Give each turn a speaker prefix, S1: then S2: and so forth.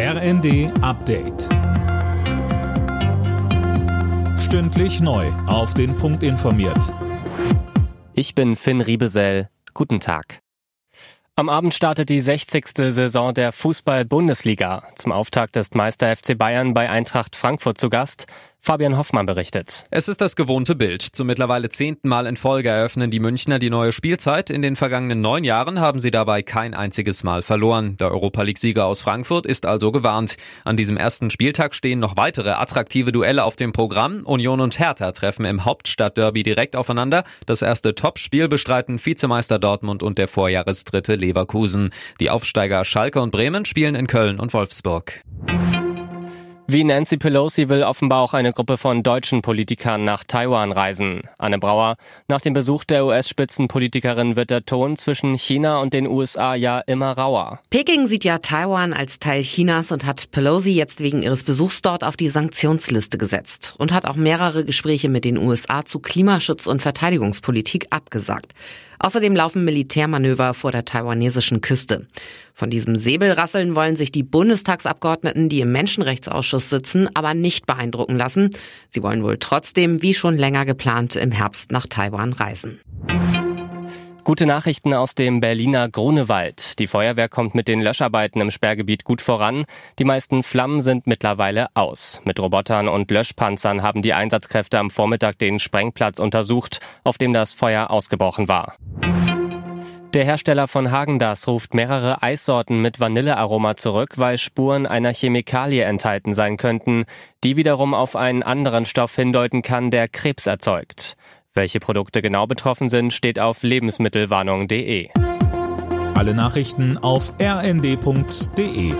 S1: RND Update. Stündlich neu. Auf den Punkt informiert.
S2: Ich bin Finn Riebesell. Guten Tag. Am Abend startet die 60. Saison der Fußball-Bundesliga. Zum Auftakt ist Meister FC Bayern bei Eintracht Frankfurt zu Gast. Fabian Hoffmann berichtet.
S3: Es ist das gewohnte Bild. Zum mittlerweile zehnten Mal in Folge eröffnen die Münchner die neue Spielzeit. In den vergangenen neun Jahren haben sie dabei kein einziges Mal verloren. Der Europa League-Sieger aus Frankfurt ist also gewarnt. An diesem ersten Spieltag stehen noch weitere attraktive Duelle auf dem Programm. Union und Hertha treffen im Hauptstadtderby direkt aufeinander. Das erste Topspiel bestreiten Vizemeister Dortmund und der Vorjahresdritte Leverkusen. Die Aufsteiger Schalke und Bremen spielen in Köln und Wolfsburg.
S2: Wie Nancy Pelosi will offenbar auch eine Gruppe von deutschen Politikern nach Taiwan reisen. Anne Brauer, nach dem Besuch der US-Spitzenpolitikerin wird der Ton zwischen China und den USA ja immer rauer.
S4: Peking sieht ja Taiwan als Teil Chinas und hat Pelosi jetzt wegen ihres Besuchs dort auf die Sanktionsliste gesetzt und hat auch mehrere Gespräche mit den USA zu Klimaschutz und Verteidigungspolitik abgesagt. Außerdem laufen Militärmanöver vor der taiwanesischen Küste. Von diesem Säbelrasseln wollen sich die Bundestagsabgeordneten, die im Menschenrechtsausschuss sitzen, aber nicht beeindrucken lassen. Sie wollen wohl trotzdem, wie schon länger geplant, im Herbst nach Taiwan reisen.
S2: Gute Nachrichten aus dem Berliner Grunewald. Die Feuerwehr kommt mit den Löscharbeiten im Sperrgebiet gut voran. Die meisten Flammen sind mittlerweile aus. Mit Robotern und Löschpanzern haben die Einsatzkräfte am Vormittag den Sprengplatz untersucht, auf dem das Feuer ausgebrochen war. Der Hersteller von Hagendas ruft mehrere Eissorten mit Vanillearoma zurück, weil Spuren einer Chemikalie enthalten sein könnten, die wiederum auf einen anderen Stoff hindeuten kann, der Krebs erzeugt. Welche Produkte genau betroffen sind, steht auf lebensmittelwarnung.de.
S1: Alle Nachrichten auf rnd.de